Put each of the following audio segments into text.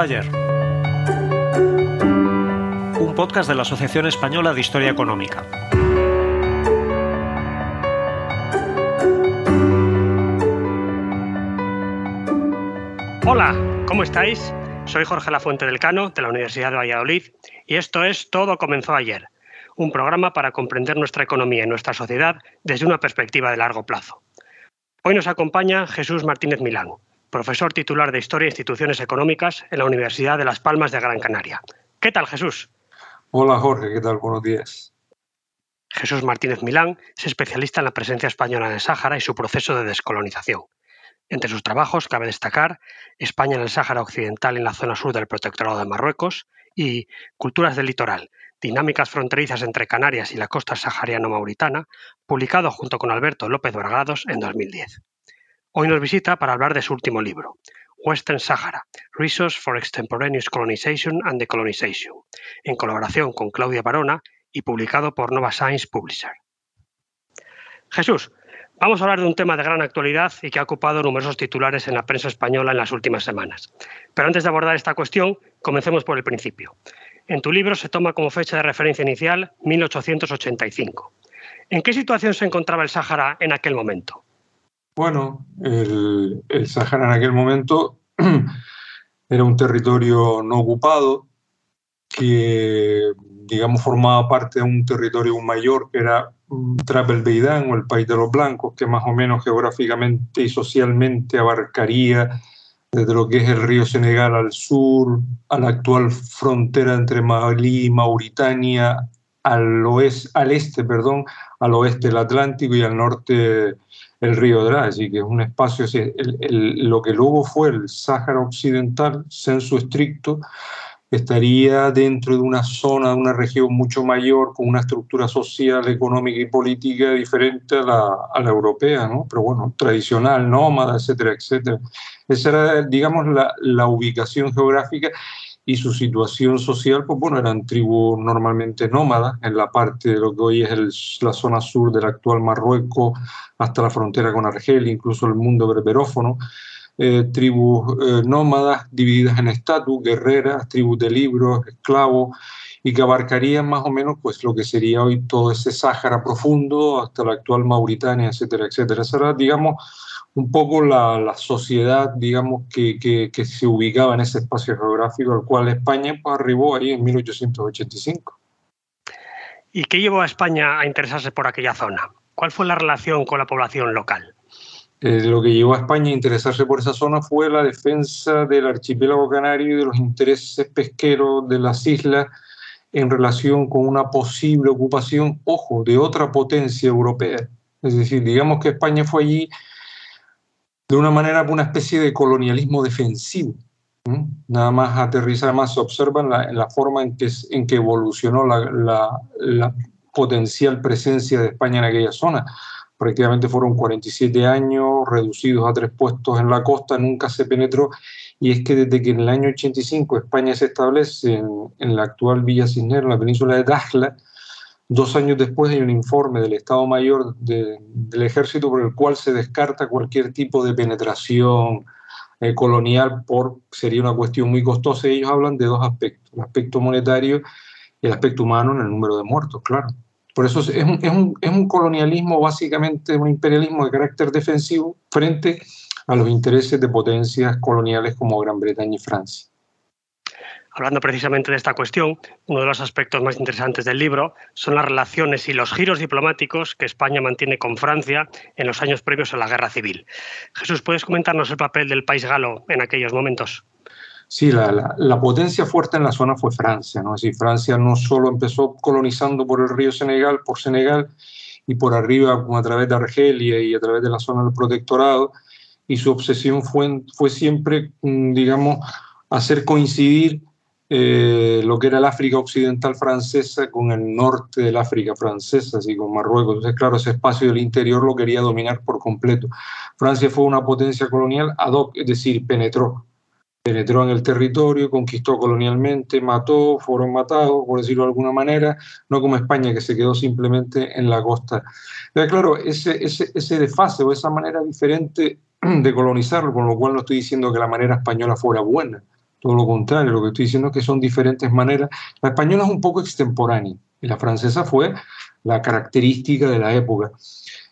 Ayer. Un podcast de la Asociación Española de Historia Económica. Hola, ¿cómo estáis? Soy Jorge Lafuente del Cano, de la Universidad de Valladolid, y esto es Todo comenzó ayer, un programa para comprender nuestra economía y nuestra sociedad desde una perspectiva de largo plazo. Hoy nos acompaña Jesús Martínez Milán, profesor titular de Historia e Instituciones Económicas en la Universidad de Las Palmas de Gran Canaria. ¿Qué tal, Jesús? Hola, Jorge, ¿qué tal? Buenos días. Jesús Martínez Milán es especialista en la presencia española en el Sáhara y su proceso de descolonización. Entre sus trabajos cabe destacar España en el Sáhara Occidental en la zona sur del Protectorado de Marruecos y Culturas del Litoral, dinámicas fronterizas entre Canarias y la costa sahariano-mauritana, publicado junto con Alberto López Bragados en 2010. Hoy nos visita para hablar de su último libro, Western Sahara, Resource for Extemporaneous Colonization and Decolonization, en colaboración con Claudia Barona y publicado por Nova Science Publisher. Jesús, vamos a hablar de un tema de gran actualidad y que ha ocupado numerosos titulares en la prensa española en las últimas semanas. Pero antes de abordar esta cuestión, comencemos por el principio. En tu libro se toma como fecha de referencia inicial 1885. ¿En qué situación se encontraba el Sáhara en aquel momento? Bueno, el, Sahara en aquel momento era un territorio no ocupado que, digamos, formaba parte de un territorio mayor que era Trapel Beidán o el País de los Blancos, que más o menos geográficamente y socialmente abarcaría desde lo que es el río Senegal al sur, a la actual frontera entre Malí y Mauritania, al, oeste, al este, perdón, al oeste del Atlántico y al norte el río Dra, así que es un espacio, lo que luego fue el Sáhara Occidental, censo estricto, estaría dentro de una zona, de una región mucho mayor, con una estructura social, económica y política diferente a la, a la europea, ¿no? pero bueno, tradicional, nómada, etcétera, etcétera. Esa era, digamos, la, la ubicación geográfica y su situación social, pues bueno, eran tribus normalmente nómadas en la parte de lo que hoy es la zona sur del actual Marruecos hasta la frontera con Argelia, incluso el mundo berberófono, eh, tribus eh, nómadas divididas en estatus, guerreras, tribus de libros, esclavos, y que abarcarían más o menos pues lo que sería hoy todo ese Sáhara profundo hasta la actual Mauritania, etcétera, etcétera. Esa era, digamos, un poco la, la sociedad, digamos, que, que, que, se ubicaba en ese espacio geográfico al cual España pues, arribó ahí en 1885. ¿Y qué llevó a España a interesarse por aquella zona? ¿Cuál fue la relación con la población local? Eh, lo que llevó a España a interesarse por esa zona fue la defensa del archipiélago canario y de los intereses pesqueros de las islas en relación con una posible ocupación, ojo, de otra potencia europea. Es decir, digamos que España fue allí de una manera una especie de colonialismo defensivo. Nada más aterriza, además se observa en la, forma en que, evolucionó la, la, potencial presencia de España en aquella zona. prácticamente fueron 47 años, reducidos a tres puestos en la costa, nunca se penetró, y es que desde que en el año 85 España se establece en, la actual Villa Cisneros, en la península de Dakhla, dos años después hay un informe del Estado Mayor del Ejército por el cual se descarta cualquier tipo de penetración eh, colonial por, sería una cuestión muy costosa, y ellos hablan de dos aspectos, el aspecto monetario y el aspecto humano en el número de muertos, claro. Por eso es un, es, un, es un, colonialismo, básicamente un imperialismo de carácter defensivo frente a los intereses de potencias coloniales como Gran Bretaña y Francia. Hablando precisamente de esta cuestión, uno de los aspectos más interesantes del libro son las relaciones y los giros diplomáticos que España mantiene con Francia en los años previos a la Guerra Civil. Jesús, ¿puedes comentarnos el papel del país galo en aquellos momentos? Sí, la, potencia fuerte en la zona fue Francia, ¿no? Francia no solo empezó colonizando por el río Senegal, por Senegal y por arriba a través de Argelia y a través de la zona del protectorado, y su obsesión fue, fue siempre, mm, digamos, hacer coincidir eh, lo que era el África occidental francesa con el norte del África francesa, así con Marruecos. Entonces, claro, ese espacio del interior lo quería dominar por completo. Francia fue una potencia colonial ad hoc, es decir, penetró penetró en el territorio, conquistó colonialmente, mató, fueron matados, por decirlo de alguna manera, no como España que se quedó simplemente en la costa. Pero claro, ese, ese, ese desfase o esa manera diferente de colonizarlo, con lo cual no estoy diciendo que la manera española fuera buena, todo lo contrario, lo que estoy diciendo es que son diferentes maneras. La española es un poco extemporánea y la francesa fue la característica de la época.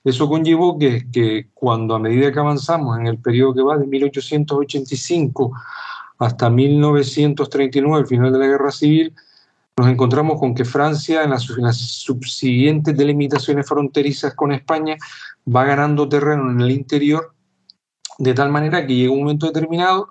Eso conllevó que, que cuando a medida que avanzamos en el periodo que va de 1885 hasta 1939, el final de la Guerra Civil, nos encontramos con que Francia, en las, subsiguientes delimitaciones fronterizas con España, va ganando terreno en el interior, de tal manera que llega un momento determinado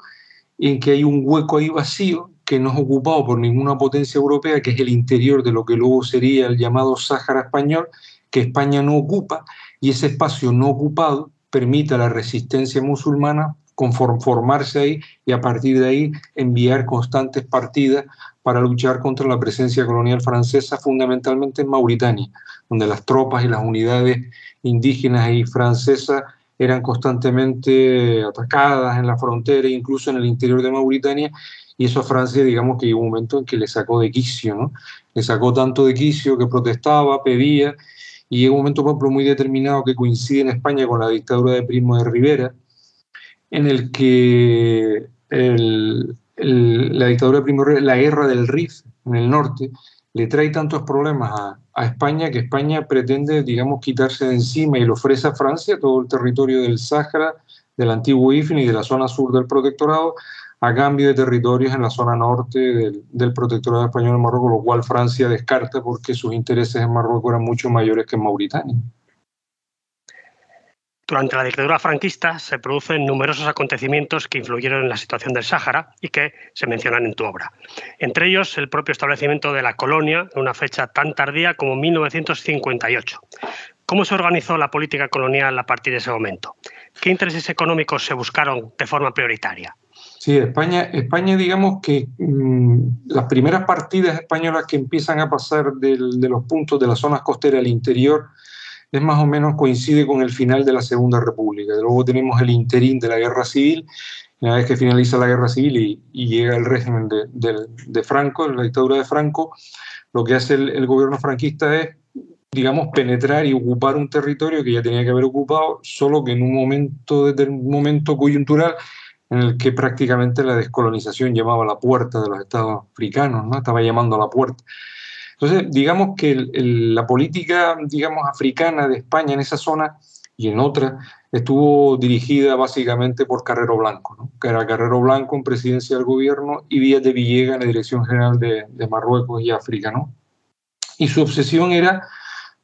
en que hay un hueco ahí vacío que no es ocupado por ninguna potencia europea, que es el interior de lo que luego sería el llamado Sáhara español, que España no ocupa, y ese espacio no ocupado permite a la resistencia musulmana conformarse ahí y a partir de ahí enviar constantes partidas para luchar contra la presencia colonial francesa, fundamentalmente en Mauritania, donde las tropas y las unidades indígenas y francesas eran constantemente atacadas en la frontera, incluso en el interior de Mauritania, y eso a Francia, digamos que llegó un momento en que le sacó de quicio, ¿no? Le sacó tanto de quicio que protestaba, pedía, y llegó un momento, por ejemplo, muy determinado que coincide en España con la dictadura de Primo de Rivera, en el que la dictadura de Primo la guerra del Rif en el norte, le trae tantos problemas a, España que España pretende, digamos, quitarse de encima y le ofrece a Francia todo el territorio del Sáhara, del antiguo IFN y de la zona sur del protectorado, a cambio de territorios en la zona norte del, del protectorado español en Marruecos, lo cual Francia descarta porque sus intereses en Marruecos eran mucho mayores que en Mauritania. Durante la dictadura franquista se producen numerosos acontecimientos que influyeron en la situación del Sáhara y que se mencionan en tu obra. Entre ellos, el propio establecimiento de la colonia en una fecha tan tardía como 1958. ¿Cómo se organizó la política colonial a partir de ese momento? ¿Qué intereses económicos se buscaron de forma prioritaria? Sí, España, España digamos que mm, las primeras partidas españolas que empiezan a pasar de los puntos de las zonas costeras al interior es más o menos coincide con el final de la Segunda República. Luego tenemos el interín de la Guerra Civil, una vez que finaliza la Guerra Civil y, llega el régimen de, Franco, la dictadura de Franco, lo que hace el, gobierno franquista es, digamos, penetrar y ocupar un territorio que ya tenía que haber ocupado, solo que en un momento, un momento coyuntural en el que prácticamente la descolonización llamaba a la puerta de los estados africanos, ¿no? estaba llamando a la puerta. Entonces, digamos que la política, digamos, africana de España en esa zona y en otra estuvo dirigida básicamente por Carrero Blanco, ¿no? que era Carrero Blanco en presidencia del gobierno y Díaz de Villega en la Dirección General de, Marruecos y África. ¿no? Y su obsesión era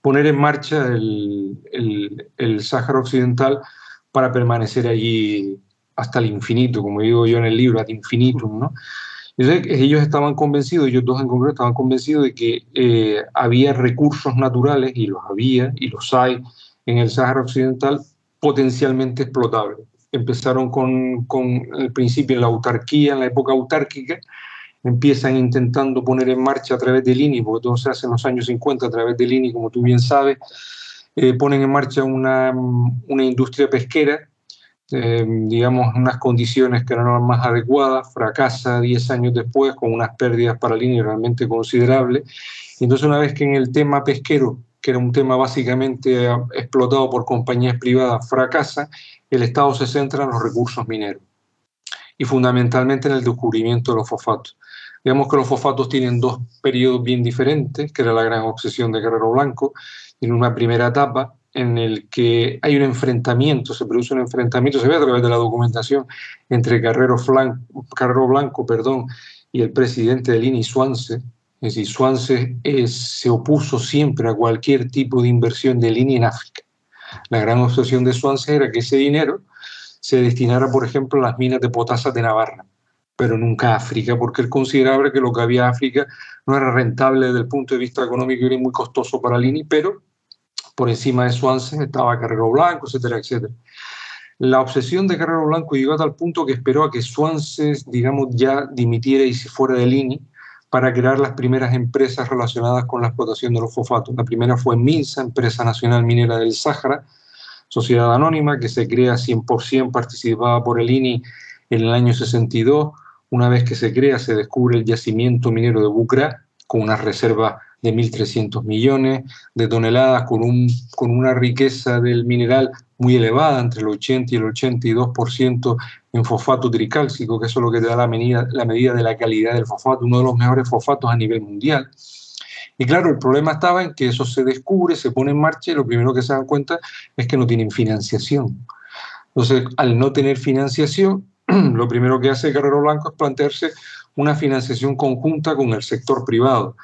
poner en marcha el, el, el Sáhara Occidental para permanecer allí hasta el infinito, como digo yo en el libro, ad infinitum, ¿no? Ellos estaban convencidos, ellos dos en concreto estaban convencidos de que eh, había recursos naturales, y los había, y los hay, en el Sáhara Occidental potencialmente explotables. Empezaron con, con el principio en la autarquía, en la época autárquica, empiezan intentando poner en marcha a través del INI, porque todo se hace en los años 50 a través del INI, como tú bien sabes, eh, ponen en marcha una, una industria pesquera, eh, digamos, unas condiciones que eran las más adecuadas, fracasa 10 años después con unas pérdidas para línea realmente considerables. Y entonces una vez que en el tema pesquero, que era un tema básicamente explotado por compañías privadas, fracasa, el Estado se centra en los recursos mineros y fundamentalmente en el descubrimiento de los fosfatos. Digamos que los fosfatos tienen dos periodos bien diferentes, que era la gran obsesión de Guerrero Blanco, en una primera etapa en el que hay un enfrentamiento, se produce un enfrentamiento, se ve a través de la documentación, entre Carrero, Carrero Blanco perdón, y el presidente del INI, Suance. Es decir, Suance se opuso siempre a cualquier tipo de inversión del INI en África. La gran obsesión de Suance era que ese dinero se destinara, por ejemplo, a las minas de potasa de Navarra, pero nunca a África, porque él consideraba que lo que había en África no era rentable desde el punto de vista económico y era muy costoso para el pero por encima de Swanson estaba Carrero Blanco, etcétera, etcétera. La obsesión de Carrero Blanco llegó a tal punto que esperó a que Swanson, digamos, ya dimitiera y se fuera del INI para crear las primeras empresas relacionadas con la explotación de los fosfatos. La primera fue MINSA, Empresa Nacional Minera del Sáhara, sociedad anónima que se crea 100% participada por el INI en el año 62. Una vez que se crea, se descubre el yacimiento minero de Bucra con una reserva de 1.300 millones de toneladas, con, un, con una riqueza del mineral muy elevada, entre el 80 y el 82% en fosfato tricálcico, que eso es lo que te da la medida, la medida de la calidad del fosfato, uno de los mejores fosfatos a nivel mundial. Y claro, el problema estaba en que eso se descubre, se pone en marcha y lo primero que se dan cuenta es que no tienen financiación. Entonces, al no tener financiación, lo primero que hace Carrero Blanco es plantearse una financiación conjunta con el sector privado.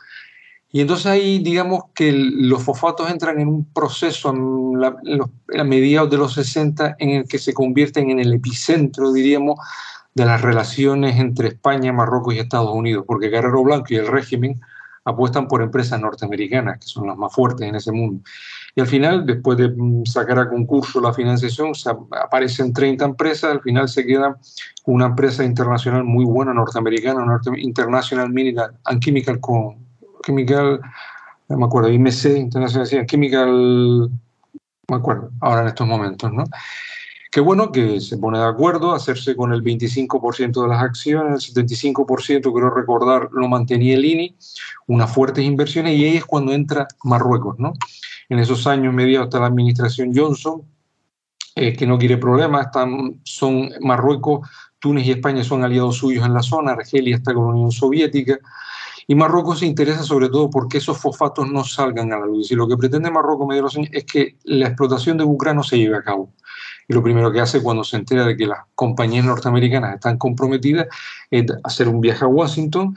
Y entonces ahí digamos que los fosfatos entran en un proceso a, mediados de los 60 en el que se convierten en el epicentro, diríamos, de las relaciones entre España, Marruecos y Estados Unidos, porque Guerrero Blanco y el régimen apuestan por empresas norteamericanas, que son las más fuertes en ese mundo. Y al final, después de mm, sacar a concurso la financiación, se aparecen 30 empresas, al final se queda una empresa internacional muy buena, norteamericana, International Mineral and Chemical con Chemical, no me acuerdo, IMC, Internacional Chemical, me acuerdo, ahora en estos momentos, ¿no? Qué bueno que se pone de acuerdo, hacerse con el 25% de las acciones, el 75% creo recordar lo mantenía el INI, unas fuertes inversiones y ahí es cuando entra Marruecos, ¿no? En esos años mediados está la administración Johnson, eh, que no quiere problemas, están, son Marruecos, Túnez y España son aliados suyos en la zona, Argelia está con la Unión Soviética, y Marruecos se interesa sobre todo porque esos fosfatos no salgan a la luz. Y lo que pretende Marruecos medio los años es que la explotación de Bucra no se lleve a cabo. Lo primero que hace cuando se entera de que las compañías norteamericanas están comprometidas es hacer un viaje a Washington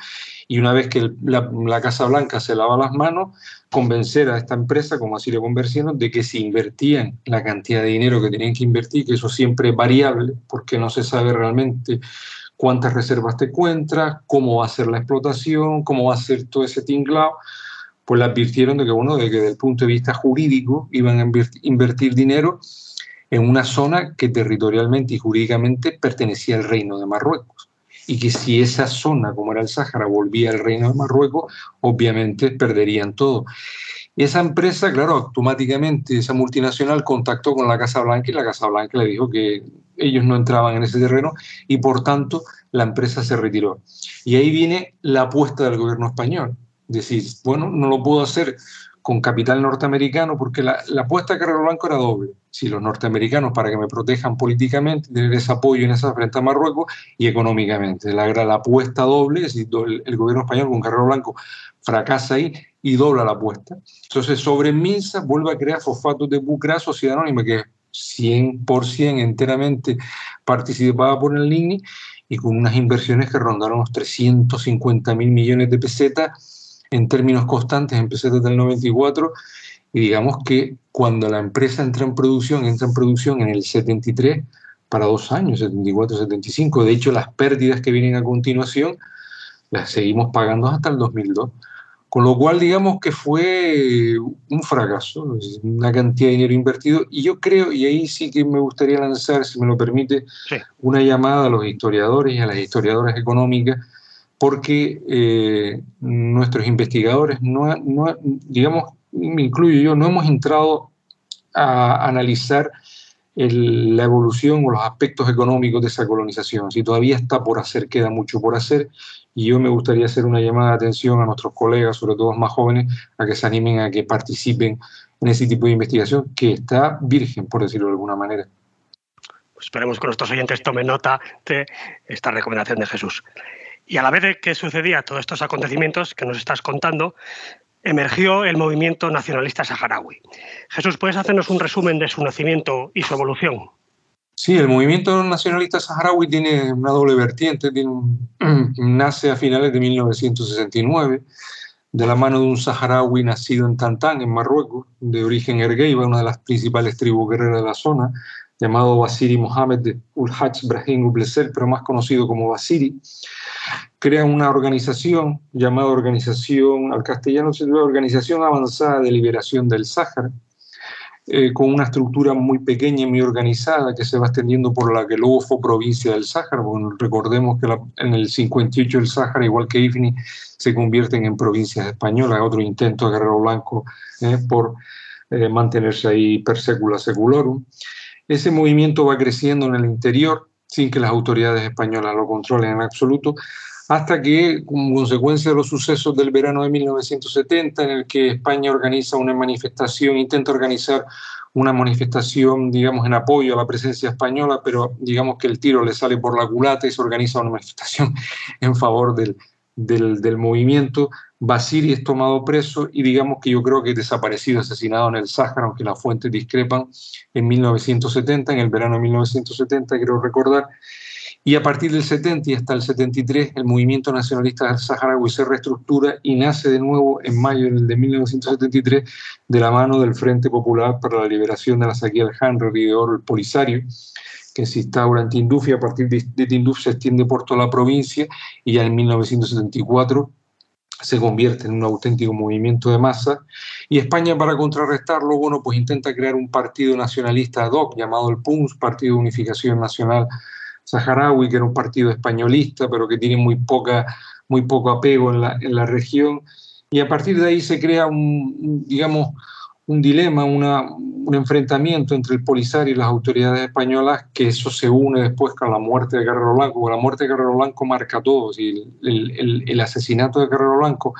y una vez que la, Casa Blanca se lava las manos, convencer a esta empresa, como así le convencieron, de que si invertían la cantidad de dinero que tenían que invertir, que eso siempre es variable, porque no se sabe realmente cuántas reservas te encuentras, cómo va a ser la explotación, cómo va a ser todo ese tinglado, pues le advirtieron de que, bueno, de que desde el punto de vista jurídico iban a invertir dinero en una zona que territorialmente y jurídicamente pertenecía al reino de Marruecos. Y que si esa zona, como era el Sáhara, volvía al reino de Marruecos, obviamente perderían todo. Esa empresa, claro, automáticamente, esa multinacional contactó con la Casa Blanca y la Casa Blanca le dijo que ellos no entraban en ese terreno y por tanto la empresa se retiró. Y ahí viene la apuesta del gobierno español. Decir, bueno, no lo puedo hacer con capital norteamericano porque la, apuesta de Carrero Blanco era doble. Si los norteamericanos, para que me protejan políticamente, tener ese apoyo en esa frente a Marruecos y económicamente. La, la apuesta doble, es decir, el, gobierno español con Carrero Blanco fracasa ahí y dobla la apuesta. Entonces, sobre Minsa vuelve a crear fosfatos de Bucra, sociedad anónima, que es 100% enteramente participada por el INI y con unas inversiones que rondaron los 350 mil millones de pesetas en términos constantes en pesetas del 94 y digamos que cuando la empresa entra en producción, entra en producción en el 73 para dos años, 74, 75. De hecho, las pérdidas que vienen a continuación las seguimos pagando hasta el 2002. Con lo cual, digamos que fue un fracaso, una cantidad de dinero invertido. Y yo creo, y ahí sí que me gustaría lanzar, si me lo permite, una llamada a los historiadores y a las historiadoras económicas, porque eh, nuestros investigadores, no, no, digamos, me incluyo yo, no hemos entrado a analizar la evolución o los aspectos económicos de esa colonización. Si todavía está por hacer, queda mucho por hacer, y yo me gustaría hacer una llamada de atención a nuestros colegas, sobre todo más jóvenes, a que se animen a que participen en ese tipo de investigación que está virgen, por decirlo de alguna manera. Pues esperemos que nuestros oyentes tomen nota de esta recomendación de Jesús. Y a la vez de que sucedía todos estos acontecimientos que nos estás contando, emergió el movimiento nacionalista saharaui. Jesús, ¿puedes hacernos un resumen de su nacimiento y su evolución? Sí, el movimiento nacionalista saharaui tiene una doble vertiente. nace a finales de 1969 de la mano de un saharaui nacido en Tantán, en Marruecos, de origen ergueiba, una de las principales tribus guerreras de la zona, llamado Basiri Mohamed de Ulhach Brahim Ublesel, pero más conocido como Basiri crea una organización llamada Organización, al castellano se llama Organización Avanzada de Liberación del Sáhara, eh, con una estructura muy pequeña y muy organizada que se va extendiendo por la que luego fue provincia del Sáhara. recordemos que en el 58 el Sáhara, igual que Ifni, se convierten en provincias españolas, otro intento de Guerrero Blanco eh, por eh, mantenerse ahí per secula seculorum. Ese movimiento va creciendo en el interior sin que las autoridades españolas lo controlen en absoluto, hasta que, como consecuencia de los sucesos del verano de 1970, en el que España organiza una manifestación, intenta organizar una manifestación, digamos, en apoyo a la presencia española, pero digamos que el tiro le sale por la culata y se organiza una manifestación en favor del, del, del movimiento. Basiri es tomado preso y digamos que yo creo que es desaparecido, asesinado en el Sáhara, aunque las fuentes discrepan, en 1970, en el verano de 1970, quiero recordar. Y a partir del 70 y hasta el 73, el movimiento nacionalista saharaui se reestructura y nace de nuevo en mayo de 1973 de la mano del Frente Popular para la Liberación de la Saquía del Hanrer y el Polisario, que se instaura en Tinduf y a partir de, Tinduf se extiende por toda la provincia y ya en 1974 se convierte en un auténtico movimiento de masa y España para contrarrestarlo, bueno, pues intenta crear un partido nacionalista ad hoc llamado el PUNS, Partido de Unificación Nacional saharaui, que era un partido españolista, pero que tiene muy, poca, muy poco apego en la, en la región. Y a partir de ahí se crea un, digamos, un dilema, un enfrentamiento entre el Polisario y las autoridades españolas, que eso se une después con la muerte de Guerrero Blanco, la muerte de Guerrero Blanco marca todo, y el, asesinato de Guerrero Blanco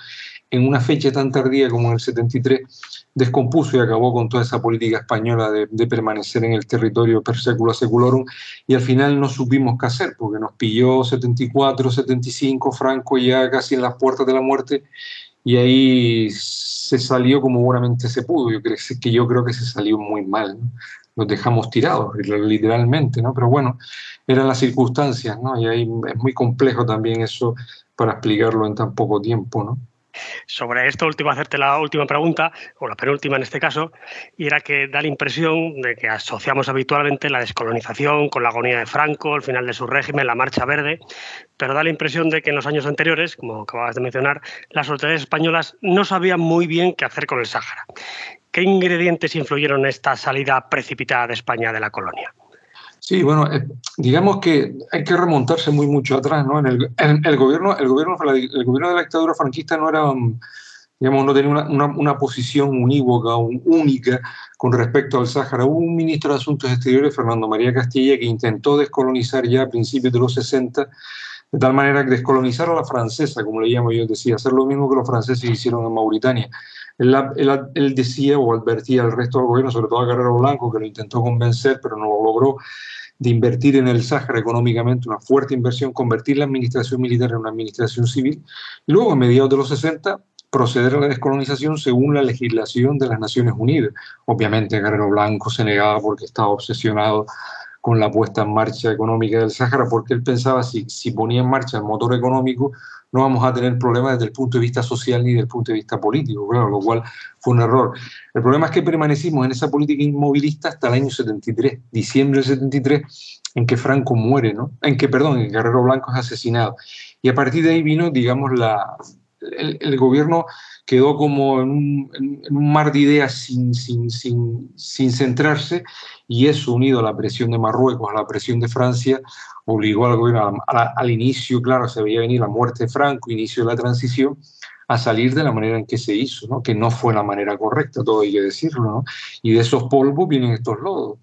en una fecha tan tardía como en el 73 descompuso y acabó con toda esa política española de, permanecer en el territorio per secula seculorum y al final no supimos qué hacer porque nos pilló 74, 75, Franco ya casi en las puertas de la muerte y ahí se salió como buenamente se pudo. Yo creo que yo creo que se salió muy mal. ¿no? Nos dejamos tirados, literalmente, ¿no? Pero bueno, eran las circunstancias, ¿no? Y ahí es muy complejo también eso para explicarlo en tan poco tiempo, ¿no? Sobre esto último, hacerte la última pregunta, o la penúltima en este caso, y era que da la impresión de que asociamos habitualmente la descolonización con la agonía de Franco, el final de su régimen, la Marcha Verde, pero da la impresión de que en los años anteriores, como acababas de mencionar, las autoridades españolas no sabían muy bien qué hacer con el Sáhara. ¿Qué ingredientes influyeron en esta salida precipitada de España de la colonia? Sí, bueno, eh, digamos que hay que remontarse muy mucho atrás, ¿no? En el, gobierno, el gobierno, el gobierno de la dictadura franquista no era, digamos, no tenía una, posición unívoca, única con respecto al Sáhara. Hubo un ministro de Asuntos Exteriores, Fernando María Castilla, que intentó descolonizar ya a principios de los 60, de tal manera que descolonizar a la francesa, como le llamo yo, decía, hacer lo mismo que los franceses hicieron en Mauritania. Él, decía o advertía al resto del gobierno, sobre todo a Guerrero Blanco, que lo intentó convencer, pero no lo logró, de invertir en el Sáhara económicamente, una fuerte inversión, convertir la administración militar en una administración civil, y luego a mediados de los 60 proceder a la descolonización según la legislación de las Naciones Unidas. Obviamente Guerrero Blanco se negaba porque estaba obsesionado con la puesta en marcha económica del Sáhara, porque él pensaba si, si ponía en marcha el motor económico, no vamos a tener problemas desde el punto de vista social ni desde el punto de vista político, claro, lo cual fue un error. El problema es que permanecimos en esa política inmovilista hasta el año 73, diciembre del 73, en que Franco muere, ¿no? En que, perdón, en que Guerrero Blanco es asesinado. Y a partir de ahí vino, digamos, la, el, gobierno quedó como en un, mar de ideas sin, sin, sin, centrarse y eso unido a la presión de Marruecos, a la presión de Francia, obligó al gobierno al inicio, claro, se veía venir la muerte de Franco, inicio de la transición, a salir de la manera en que se hizo, que no fue la manera correcta, todo hay que decirlo, ¿no? y de esos polvos vienen estos lodos.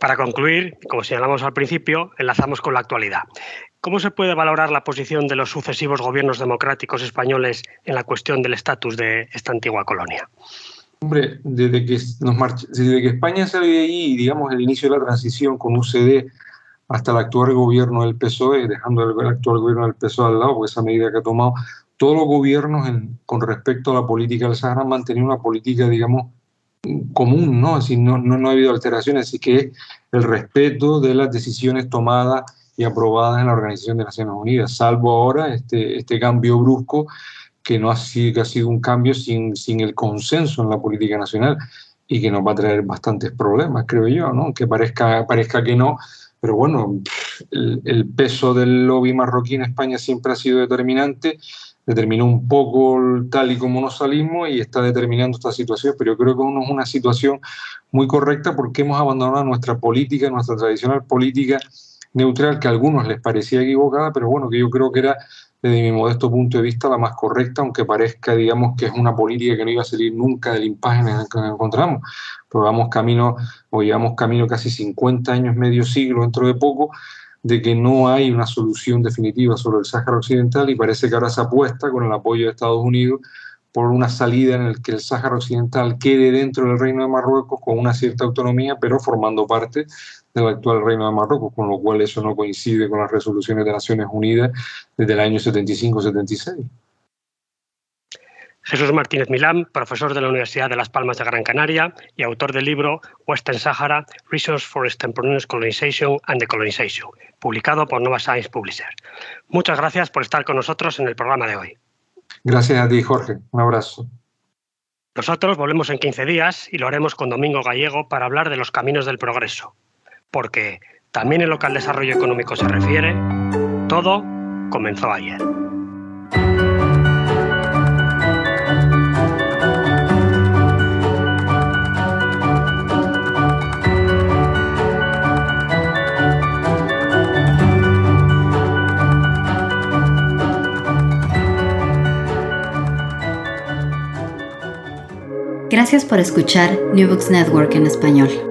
Para concluir, como señalamos al principio, enlazamos con la actualidad. ¿Cómo se puede valorar la posición de los sucesivos gobiernos democráticos españoles en la cuestión del estatus de esta antigua colonia? Hombre, desde que, nos desde que España salió de ahí, digamos, el inicio de la transición con UCD hasta el actual gobierno del PSOE, dejando el, actual gobierno del PSOE al lado, porque esa medida que ha tomado, todos los gobiernos con respecto a la política del Sahara han mantenido una política, digamos, común, ¿no? Así no, no, no ha habido alteraciones, así que el respeto de las decisiones tomadas y aprobadas en la Organización de Naciones Unidas, salvo ahora este, este cambio brusco que no ha sido, que ha sido un cambio sin, sin el consenso en la política nacional y que nos va a traer bastantes problemas, creo yo, ¿no? Que parezca, parezca que no, pero bueno, el, el peso del lobby marroquí en España siempre ha sido determinante determinó un poco tal y como nos salimos y está determinando esta situación, pero yo creo que no es una situación muy correcta porque hemos abandonado nuestra política, nuestra tradicional política neutral, que a algunos les parecía equivocada, pero bueno, que yo creo que era desde mi modesto punto de vista la más correcta, aunque parezca, digamos, que es una política que no iba a salir nunca del impasse en el que nos encontramos. Pero vamos camino, o llevamos camino casi 50 años, medio siglo dentro de poco, de que no hay una solución definitiva sobre el Sáhara Occidental y parece que ahora se apuesta con el apoyo de Estados Unidos por una salida en la que el Sáhara Occidental quede dentro del Reino de Marruecos con una cierta autonomía, pero formando parte del actual Reino de Marruecos, con lo cual eso no coincide con las resoluciones de Naciones Unidas desde el año 75-76. Jesús Martínez Milán, profesor de la Universidad de Las Palmas de Gran Canaria y autor del libro Western Sahara, Resource for Extemporaneous Colonization and Decolonization, publicado por Nova Science Publisher. Muchas gracias por estar con nosotros en el programa de hoy. Gracias a ti, Jorge. Un abrazo. Nosotros volvemos en 15 días y lo haremos con Domingo Gallego para hablar de los caminos del progreso. Porque también en lo que al desarrollo económico se refiere, todo comenzó ayer. Gracias por escuchar New Books Network en español.